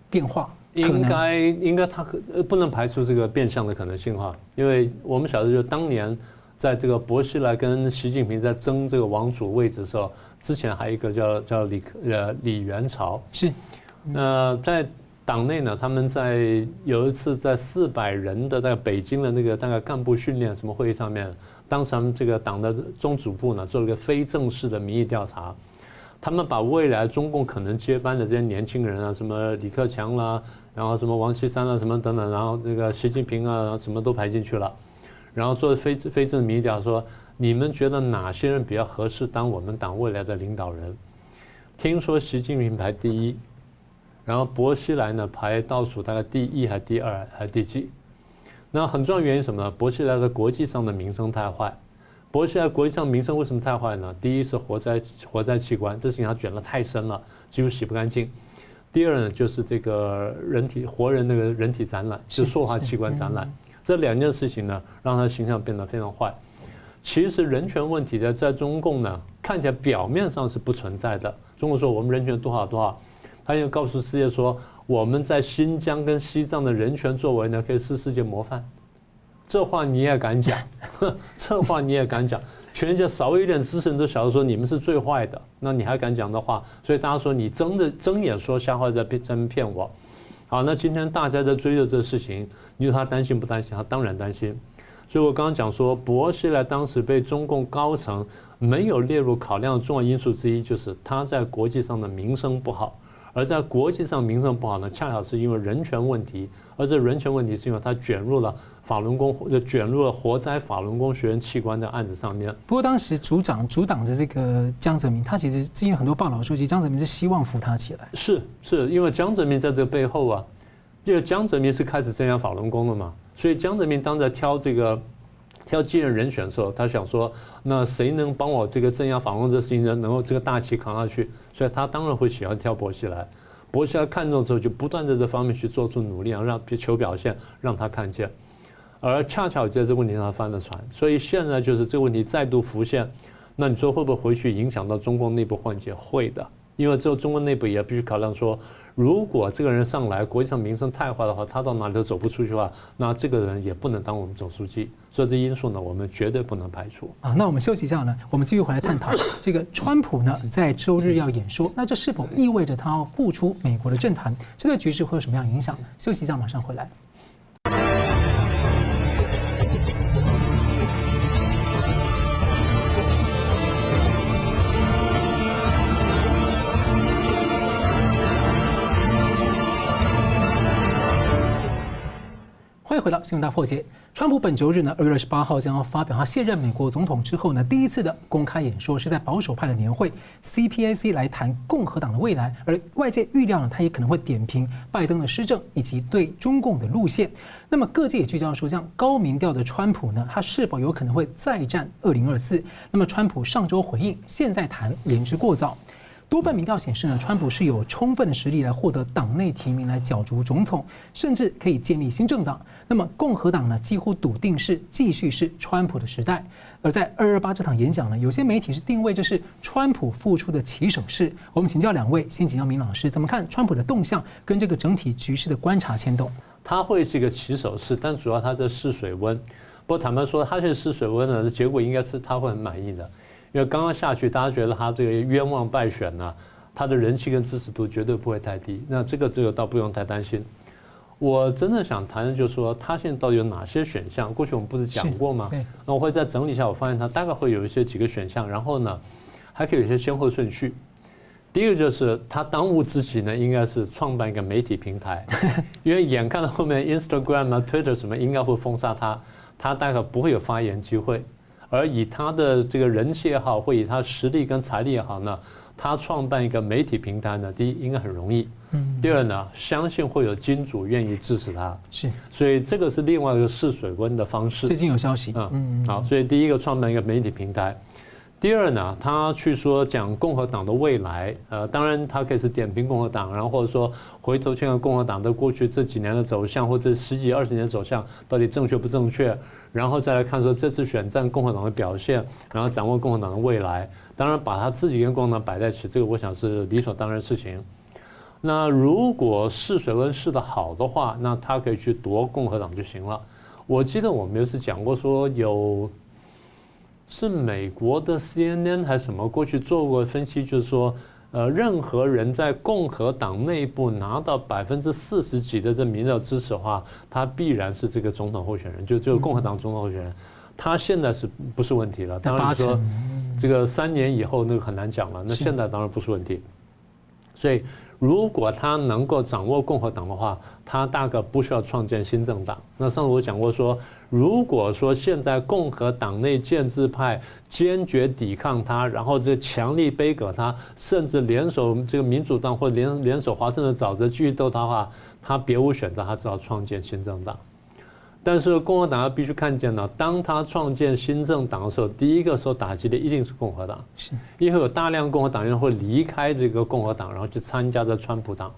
变化，应该应该他不能排除这个变相的可能性哈，因为我们晓得就当年在这个薄熙来跟习近平在争这个王主位置的时候，之前还有一个叫叫李呃李元朝是，呃在党内呢，他们在有一次在四百人的在北京的那个大概干部训练什么会议上面。当时他们这个党的中组部呢，做了一个非正式的民意调查，他们把未来中共可能接班的这些年轻人啊，什么李克强啦，然后什么王岐山啊，什么等等，然后这个习近平啊，什么都排进去了，然后做非非正式民意调查，说你们觉得哪些人比较合适当我们党未来的领导人？听说习近平排第一，然后薄熙来呢排倒数，大概第一还第二还第几？那很重要原因什么呢？薄熙来在国际上的名声太坏。薄熙来国际上名声为什么太坏呢？第一是活在活在器官，这事情他卷得太深了，几乎洗不干净。第二呢，就是这个人体活人那个人体展览，是塑化器官展览，这两件事情呢，让他形象变得非常坏。其实人权问题在在中共呢，看起来表面上是不存在的。中共说我们人权多好多好，他又告诉世界说。我们在新疆跟西藏的人权作为呢，可以是世界模范。这话你也敢讲？这话你也敢讲？全世界少一点知识人都晓得说你们是最坏的，那你还敢讲的话？所以大家说你睁着睁眼说瞎话，在骗在骗我。好，那今天大家在追着这事情，你说他担心不担心？他当然担心。所以我刚刚讲说，薄熙来当时被中共高层没有列入考量的重要因素之一，就是他在国际上的名声不好。而在国际上名声不好呢，恰巧是因为人权问题，而这人权问题是因为他卷入了法轮功，卷入了活摘法轮功学员器官的案子上面。不过当时组长阻挡着这个江泽民，他其实之前很多报道说，其实江泽民是希望扶他起来。是是，因为江泽民在这背后啊，因为江泽民是开始镇压法轮功的嘛，所以江泽民当在挑这个挑继任人选的时候，他想说，那谁能帮我这个镇压法轮功这事情呢，能够这个大旗扛下去？所以他当然会喜欢挑薄熙来，薄熙来看中之后就不断在这方面去做出努力，啊让求表现，让他看见。而恰巧在这个问题上翻了船，所以现在就是这个问题再度浮现。那你说会不会回去影响到中共内部换届？会的，因为只有中国内部也必须考量说。如果这个人上来，国际上名声太坏的话，他到哪里都走不出去的话，那这个人也不能当我们总书记。所以这因素呢，我们绝对不能排除。啊，那我们休息一下呢，我们继续回来探讨 这个川普呢，在周日要演说，那这是否意味着他要复出美国的政坛？这对局势会有什么样影响呢？休息一下，马上回来。欢迎回到新闻大破解。川普本周日呢，二月二十八号将要发表他卸任美国总统之后呢，第一次的公开演说，是在保守派的年会 CPAC 来谈共和党的未来。而外界预料呢，他也可能会点评拜登的施政以及对中共的路线。那么各界也聚焦说，像高民调的川普呢，他是否有可能会再战二零二四？那么川普上周回应，现在谈言之过早。多份民调显示呢，川普是有充分的实力来获得党内提名来角逐总统，甚至可以建立新政党。那么共和党呢，几乎笃定是继续是川普的时代。而在二二八这场演讲呢，有些媒体是定位这是川普复出的起手式。我们请教两位，先请教明老师，怎么看川普的动向跟这个整体局势的观察牵动？他会是一个起手式，但主要他在试水温。不过坦白说，他是试水温呢，结果应该是他会很满意的。因为刚刚下去，大家觉得他这个冤枉败选呢，他的人气跟支持度绝对不会太低。那这个这个倒不用太担心。我真的想谈的就是说，他现在到底有哪些选项？过去我们不是讲过吗？那我会再整理一下，我发现他大概会有一些几个选项，然后呢，还可以有一些先后顺序。第一个就是他当务之急呢，应该是创办一个媒体平台，因为眼看到后面 Instagram 啊、Twitter 什么应该会封杀他，他大概不会有发言机会。而以他的这个人气也好，或以他实力跟财力也好呢，他创办一个媒体平台呢，第一应该很容易，嗯，第二呢，相信会有金主愿意支持他，是，所以这个是另外一个试水温的方式。最近有消息，嗯。嗯，好，所以第一个创办一个媒体平台，第二呢，他去说讲共和党的未来，呃，当然他可以是点评共和党，然后或者说回头去看共和党的过去这几年的走向，或者十几二十年的走向到底正确不正确，然后再来看说这次选战共和党的表现，然后掌握共和党的未来。当然，把他自己跟共和党摆在一起，这个我想是理所当然的事情。那如果试水温试得好的话，那他可以去夺共和党就行了。我记得我们有次讲过，说有是美国的 CNN 还是什么过去做过分析，就是说，呃，任何人在共和党内部拿到百分之四十几的这民调支持的话，他必然是这个总统候选人，就就共和党总统候选人。他现在是不是问题了？当然说。这个三年以后那个很难讲了，那现在当然不是问题。所以如果他能够掌握共和党的话，他大概不需要创建新政党。那上次我讲过说，如果说现在共和党内建制派坚决抵抗他，然后这强力杯葛他，甚至联手这个民主党或联联手华盛顿沼泽继续斗他的话，他别无选择，他只好创建新政党。但是共和党要必须看见呢，当他创建新政党的时候，第一个受打击的一定是共和党，是，因为有大量共和党员会离开这个共和党，然后去参加这川普党，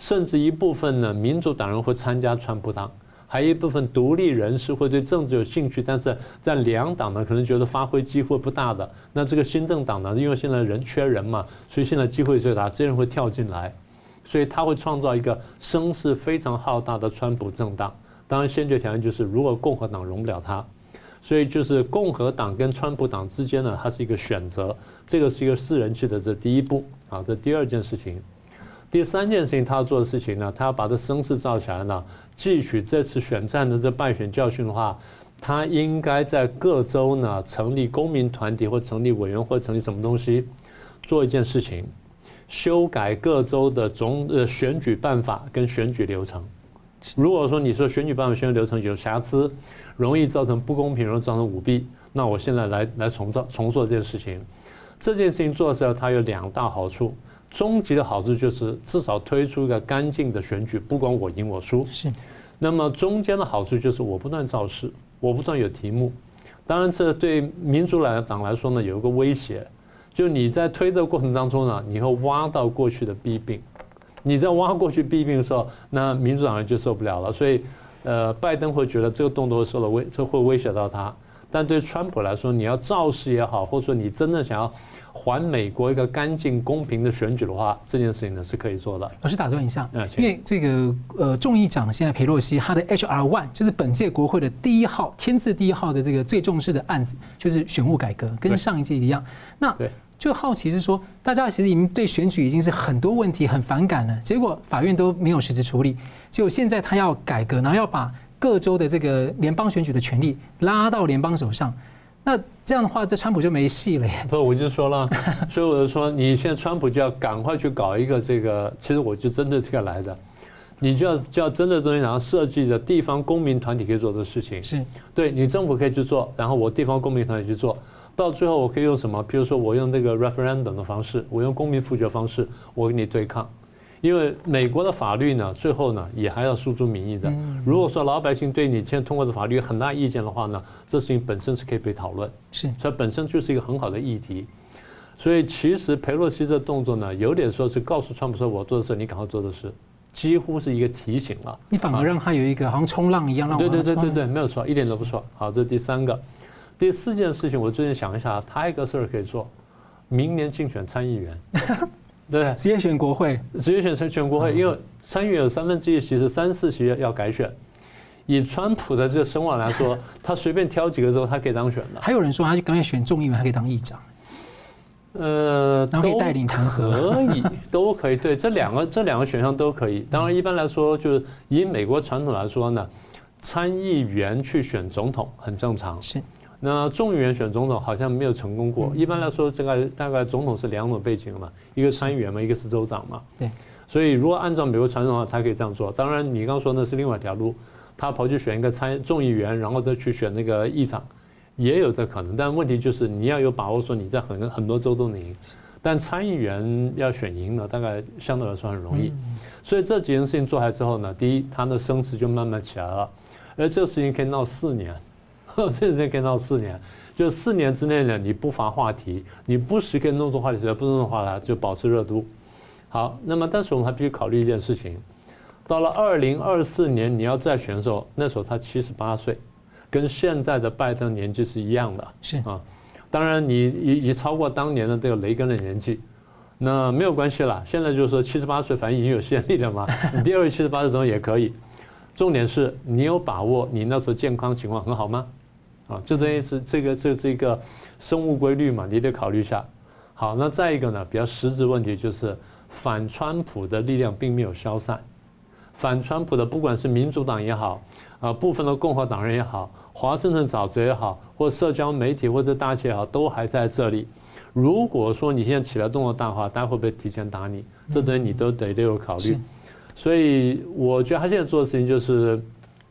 甚至一部分呢民主党人会参加川普党，还有一部分独立人士会对政治有兴趣，但是在两党呢可能觉得发挥机会不大的，那这个新政党呢，因为现在人缺人嘛，所以现在机会最大，这些人会跳进来，所以他会创造一个声势非常浩大的川普政党。当然，先决条件就是如果共和党容不了他，所以就是共和党跟川普党之间呢，它是一个选择。这个是一个四人气的这第一步啊，这第二件事情。第三件事情，他要做的事情呢，他要把这声势造起来呢，汲取这次选战的这败选教训的话，他应该在各州呢成立公民团体或成立委员会，成立什么东西，做一件事情，修改各州的总呃选举办法跟选举流程。如果说你说选举办法、选举流程有瑕疵，容易造成不公平，容易造成舞弊，那我现在来来重造、重做这件事情。这件事情做的时候，它有两大好处。终极的好处就是至少推出一个干净的选举，不管我赢我输。是。那么中间的好处就是我不断造势，我不断有题目。当然，这对民主党来说呢，有一个威胁，就你在推的过程当中呢，你会挖到过去的弊病。你在挖过去弊病的时候，那民主党人就受不了了。所以，呃，拜登会觉得这个动作受了威，这会威胁到他。但对川普来说，你要造势也好，或者说你真的想要还美国一个干净公平的选举的话，这件事情呢是可以做的。老师打断一下，因为这个呃众议长现在裴洛西他的 HR One 就是本届国会的第一号天字第一号的这个最重视的案子，就是选务改革，跟上一届一样。那对。就好奇是说，大家其实已经对选举已经是很多问题很反感了，结果法院都没有实质处理，结果现在他要改革，然后要把各州的这个联邦选举的权利拉到联邦手上，那这样的话，这川普就没戏了耶。不，我就说了，所以我就说，你现在川普就要赶快去搞一个这个，其实我就针对这个来的，你就要就要针对东西，然后设计的地方公民团体可以做的事情，是对你政府可以去做，然后我地方公民团体去做。到最后，我可以用什么？比如说，我用这个 referendum 的方式，我用公民复决方式，我跟你对抗。因为美国的法律呢，最后呢也还要诉诸民意的。如果说老百姓对你现在通过的法律有很大意见的话呢，这事情本身是可以被讨论。是，所以本身就是一个很好的议题。所以其实佩洛西这动作呢，有点说是告诉川普说，我做的事你赶快做的事，几乎是一个提醒了。你反而让他有一个好像冲浪一样，让对对对对对，没有错，一点都不错。好，这是第三个。第四件事情，我最近想一下，他一个事儿可以做，明年竞选参议员，对，直接选国会，直接选选选国会，因为参议员有三分之一其实三四席要改选，以川普的这个声望来说，他随便挑几个州，他可以当选的。还有人说，他就刚才选众议员，还可以当议长，呃，然后可以带领弹劾，可以，都可以，对，这两个这两个选项都可以。当然，一般来说，就是以美国传统来说呢，参议员去选总统很正常，是。那众议员选总统好像没有成功过。一般来说，这个大概总统是两种背景嘛，一个参议员嘛，一个是州长嘛。对。所以如果按照美国传统的话，他可以这样做。当然，你刚刚说那是另外一条路，他跑去选一个参众议员，然后再去选那个议长，也有这可能。但问题就是你要有把握说你在很很多州都能赢。但参议员要选赢呢，大概相对来说很容易。所以这几件事情做来之后呢，第一，他的声势就慢慢起来了。而这个事情可以闹四年，这个事情可以闹四年，就四年之内呢，你不乏话题，你不时可以弄出话题来，不弄的话呢，就保持热度。好，那么但是我们还必须考虑一件事情，到了二零二四年你要再选的时候，那时候他七十八岁，跟现在的拜登年纪是一样的，是啊。当然，你已已超过当年的这个雷根的年纪，那没有关系了。现在就是说七十八岁，反正已经有先例了嘛。你第二位七十八岁的时候也可以。重点是你有把握，你那时候健康情况很好吗？啊，这东西是这个这是一个生物规律嘛，你得考虑一下。好，那再一个呢，比较实质问题就是反川普的力量并没有消散，反川普的不管是民主党也好，啊，部分的共和党人也好。华盛顿沼泽也好，或社交媒体或者大企业也好，都还在这里。如果说你现在起来动作大的话，大家会不会提前打你？这东西你都得得有考虑。所以我觉得他现在做的事情就是，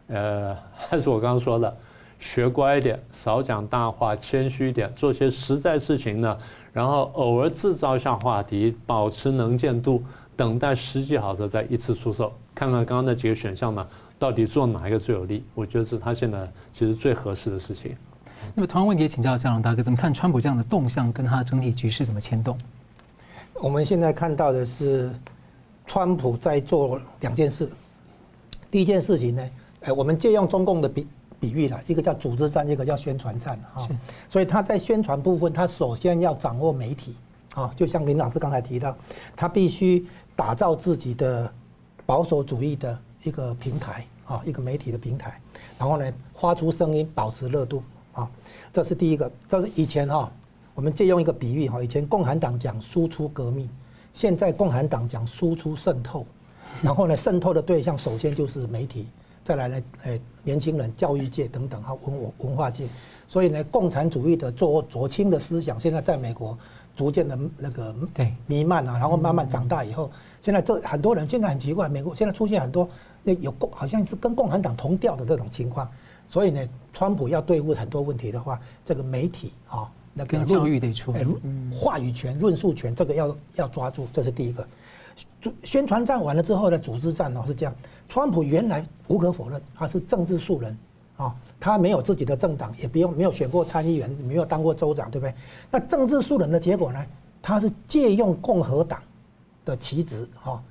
呃，还是我刚刚说的，学乖一点，少讲大话，谦虚一点，做些实在事情呢。然后偶尔制造一下话题，保持能见度，等待时机好的再一次出手。看看刚刚那几个选项呢？到底做哪一个最有利？我觉得是他现在其实最合适的事情。那么同样问题也请教佳龙大哥，怎么看川普这样的动向跟他的整体局势怎么牵动？我们现在看到的是，川普在做两件事。第一件事情呢，哎，我们借用中共的比比喻了，一个叫组织战，一个叫宣传战啊。所以他在宣传部分，他首先要掌握媒体啊，就像林老师刚才提到，他必须打造自己的保守主义的。一个平台啊，一个媒体的平台，然后呢，发出声音，保持热度啊，这是第一个。这是以前哈，我们借用一个比喻哈，以前共产党讲输出革命，现在共产党讲输出渗透，然后呢，渗透的对象首先就是媒体，再来呢，诶，年轻人、教育界等等哈，文文文化界，所以呢，共产主义的左左倾的思想，现在在美国逐渐的那个对。弥漫啊，然后慢慢长大以后，现在这很多人现在很奇怪，美国现在出现很多。那有共好像是跟共产党同调的这种情况，所以呢，川普要对付很多问题的话，这个媒体啊，那个教育得出，话语权、论述权，这个要要抓住，这是第一个。宣传战完了之后呢，组织战呢是这样，川普原来无可否认他是政治素人啊，他没有自己的政党，也不用没有选过参议员，没有当过州长，对不对？那政治素人的结果呢，他是借用共和党的旗帜哈。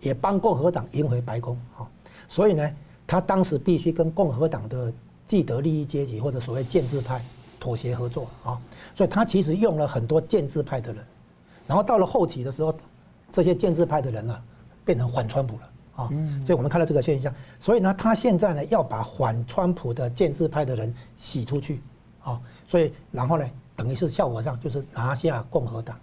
也帮共和党赢回白宫，哈，所以呢，他当时必须跟共和党的既得利益阶级或者所谓建制派妥协合作，啊，所以他其实用了很多建制派的人，然后到了后期的时候，这些建制派的人呢，变成反川普了，啊，所以我们看到这个现象，所以呢，他现在呢要把反川普的建制派的人洗出去，啊，所以然后呢，等于是效果上就是拿下共和党，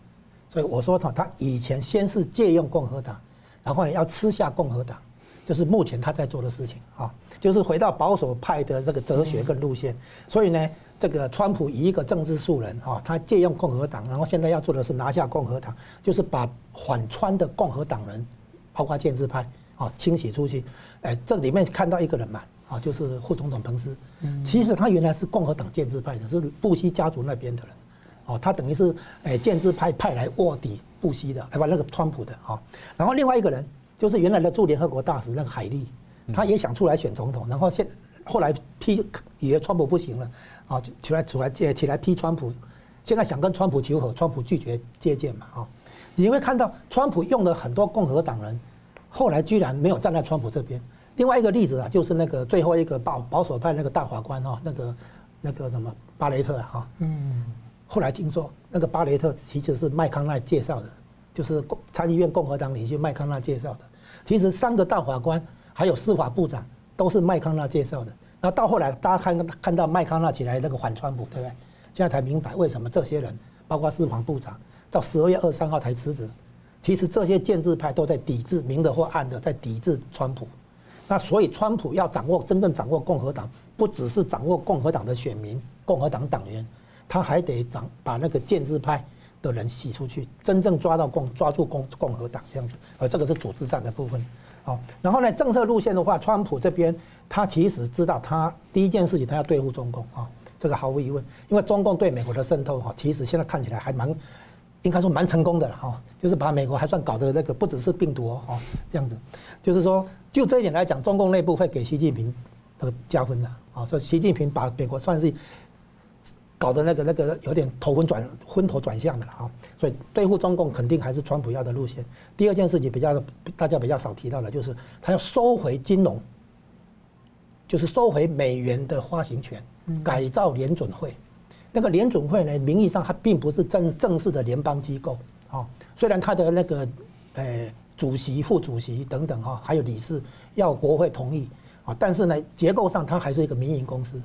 所以我说他他以前先是借用共和党。然后呢，要吃下共和党，就是目前他在做的事情啊，就是回到保守派的这个哲学跟路线。所以呢，这个川普以一个政治素人啊，他借用共和党，然后现在要做的是拿下共和党，就是把反川的共和党人，包括建制派啊，清洗出去。哎，这里面看到一个人嘛，啊，就是副总统彭斯。其实他原来是共和党建制派的，是布希家族那边的人。哦，他等于是哎建制派派来卧底。布希的，哎不，那个川普的哈，然后另外一个人就是原来的驻联合国大使那个海利，他也想出来选总统，然后现后来批也川普不行了，啊，起来出来借起来批川普，现在想跟川普求和，川普拒绝接见嘛，啊，你会看到川普用了很多共和党人，后来居然没有站在川普这边。另外一个例子啊，就是那个最后一个保保守派那个大法官啊，那个那个什么巴雷特啊，哈，嗯。后来听说，那个巴雷特其实是麦康奈介绍的，就是共参议院共和党领袖麦康奈介绍的。其实三个大法官还有司法部长都是麦康纳介绍的。那到后来，大家看看到麦康纳起来那个反川普，对不对？现在才明白为什么这些人，包括司法部长，到十二月二十三号才辞职。其实这些建制派都在抵制，明的或暗的在抵制川普。那所以川普要掌握真正掌握共和党，不只是掌握共和党的选民、共和党党员。他还得掌把那个建制派的人洗出去，真正抓到共抓住共共和党这样子，而这个是组织上的部分。好，然后呢，政策路线的话，川普这边他其实知道，他第一件事情他要对付中共啊，这个毫无疑问，因为中共对美国的渗透哈，其实现在看起来还蛮应该说蛮成功的了哈，就是把美国还算搞得那个不只是病毒哦，这样子，就是说就这一点来讲，中共内部会给习近平那个加分的啊，所以习近平把美国算是搞得那个那个有点头昏转昏头转向的了啊，所以对付中共肯定还是川普要的路线。第二件事情比较大家比较少提到的，就是他要收回金融，就是收回美元的发行权，改造联准会。那个联准会呢，名义上它并不是正正式的联邦机构啊，虽然它的那个呃主席、副主席等等啊，还有理事要国会同意啊，但是呢，结构上它还是一个民营公司。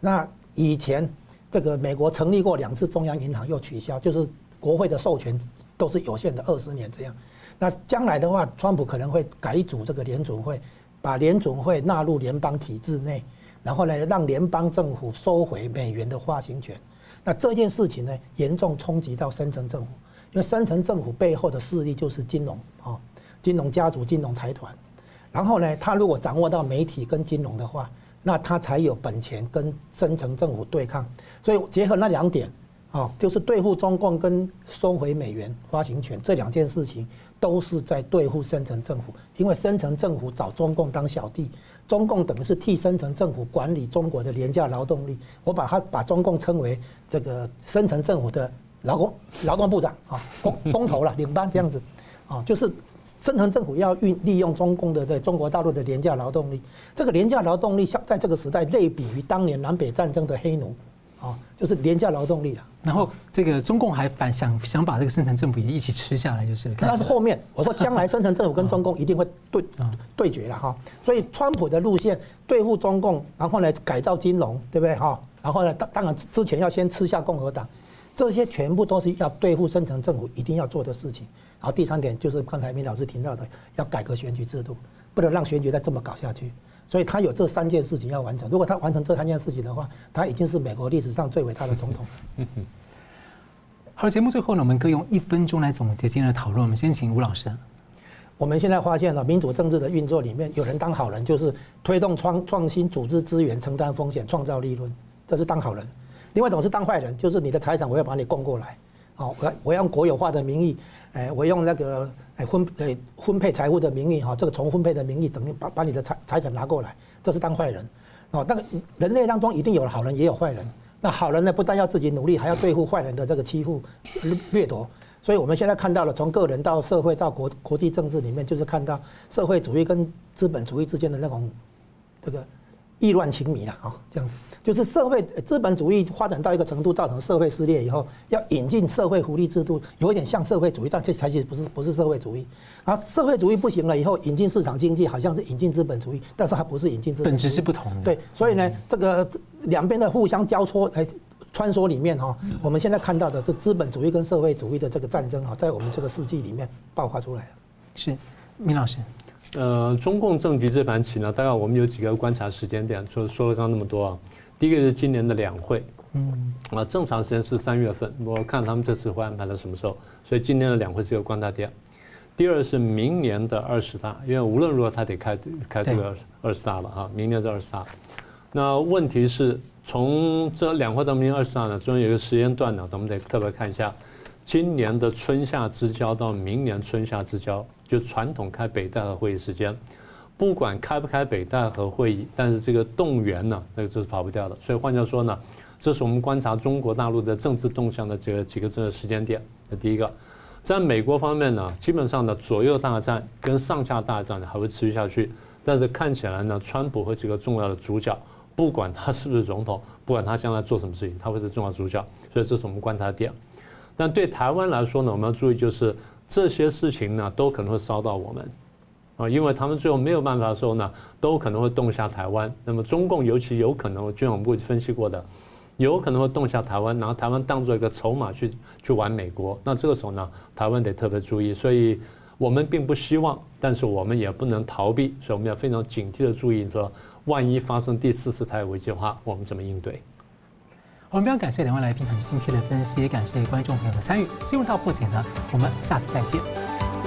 那以前这个美国成立过两次中央银行又取消，就是国会的授权都是有限的，二十年这样。那将来的话，川普可能会改组这个联准会，把联准会纳入联邦体制内。然后呢，让联邦政府收回美元的发行权，那这件事情呢，严重冲击到深层政府，因为深层政府背后的势力就是金融啊，金融家族、金融财团。然后呢，他如果掌握到媒体跟金融的话，那他才有本钱跟深层政府对抗。所以结合那两点啊，就是对付中共跟收回美元发行权这两件事情，都是在对付深层政府，因为深层政府找中共当小弟。中共等于是替深层政府管理中国的廉价劳动力，我把它把中共称为这个深层政府的劳工劳动部长啊，工工头了领班这样子，啊，就是深层政府要运利用中共的在中国大陆的廉价劳动力，这个廉价劳动力像在这个时代类比于当年南北战争的黑奴。啊，就是廉价劳动力了。然后这个中共还反想想把这个深层政府也一起吃下来，就是。那是后面我说将来深层政府跟中共一定会对对决了哈。所以川普的路线对付中共，然后呢改造金融，对不对哈？然后呢当当然之前要先吃下共和党，这些全部都是要对付深层政府一定要做的事情。然后第三点就是刚才明老师提到的，要改革选举制度，不能让选举再这么搞下去。所以他有这三件事情要完成。如果他完成这三件事情的话，他已经是美国历史上最伟大的总统。好，节目最后呢，我们各用一分钟来总结今天的讨论。我们先请吴老师。我们现在发现了民主政治的运作里面，有人当好人，就是推动创创新、组织资源、承担风险、创造利润，这是当好人。另外一种是当坏人，就是你的财产我要把你供过来，好，我我要用国有化的名义，哎，我用那个。哎，分哎分配财富的名义哈，这个从分配的名义等于把把你的财财产拿过来，这是当坏人，哦，那个人类当中一定有好人也有坏人，那好人呢不但要自己努力，还要对付坏人的这个欺负掠夺，所以我们现在看到了从个人到社会到国国际政治里面，就是看到社会主义跟资本主义之间的那种这个意乱情迷了啊，这样子。就是社会资本主义发展到一个程度，造成社会撕裂以后，要引进社会福利制度，有一点像社会主义，但这才其实不是不是社会主义。啊，社会主义不行了以后，引进市场经济，好像是引进资本主义，但是还不是引进资本主义。本质是不同的。对，所以呢，这个两边的互相交错哎穿梭里面哈，我们现在看到的是资本主义跟社会主义的这个战争啊，在我们这个世纪里面爆发出来了。是，明老师。呃，中共政局这盘棋呢，大概我们有几个观察时间点，说说了刚刚那么多啊。第一个是今年的两会，嗯，啊，正常时间是三月份，我看他们这次会安排到什么时候，所以今年的两会是一个观察点。第二是明年的二十大，因为无论如何他得开开这个二十大了啊，明年的二十大。那问题是从这两会到明年二十大呢，中间有一个时间段呢，咱们得特别看一下，今年的春夏之交到明年春夏之交，就传统开北大的会议时间。不管开不开北戴河会议，但是这个动员呢，那个就是跑不掉的。所以换句话说呢，这是我们观察中国大陆的政治动向的这个几个这个时间点。那第一个，在美国方面呢，基本上呢，左右大战跟上下大战呢还会持续下去。但是看起来呢，川普会是一个重要的主角，不管他是不是总统，不管他将来做什么事情，他会是重要主角。所以这是我们观察点。但对台湾来说呢，我们要注意就是这些事情呢，都可能会烧到我们。啊，因为他们最后没有办法的时候呢，都可能会动下台湾。那么中共尤其有可能，军统部分析过的，有可能会动下台湾，然后台湾当做一个筹码去去玩美国。那这个时候呢，台湾得特别注意。所以我们并不希望，但是我们也不能逃避。所以我们要非常警惕的注意，说万一发生第四次台海危机的话，我们怎么应对？我们非常感谢两位来宾很精辟的分析，也感谢观众朋友的参与。新闻大破解呢，我们下次再见。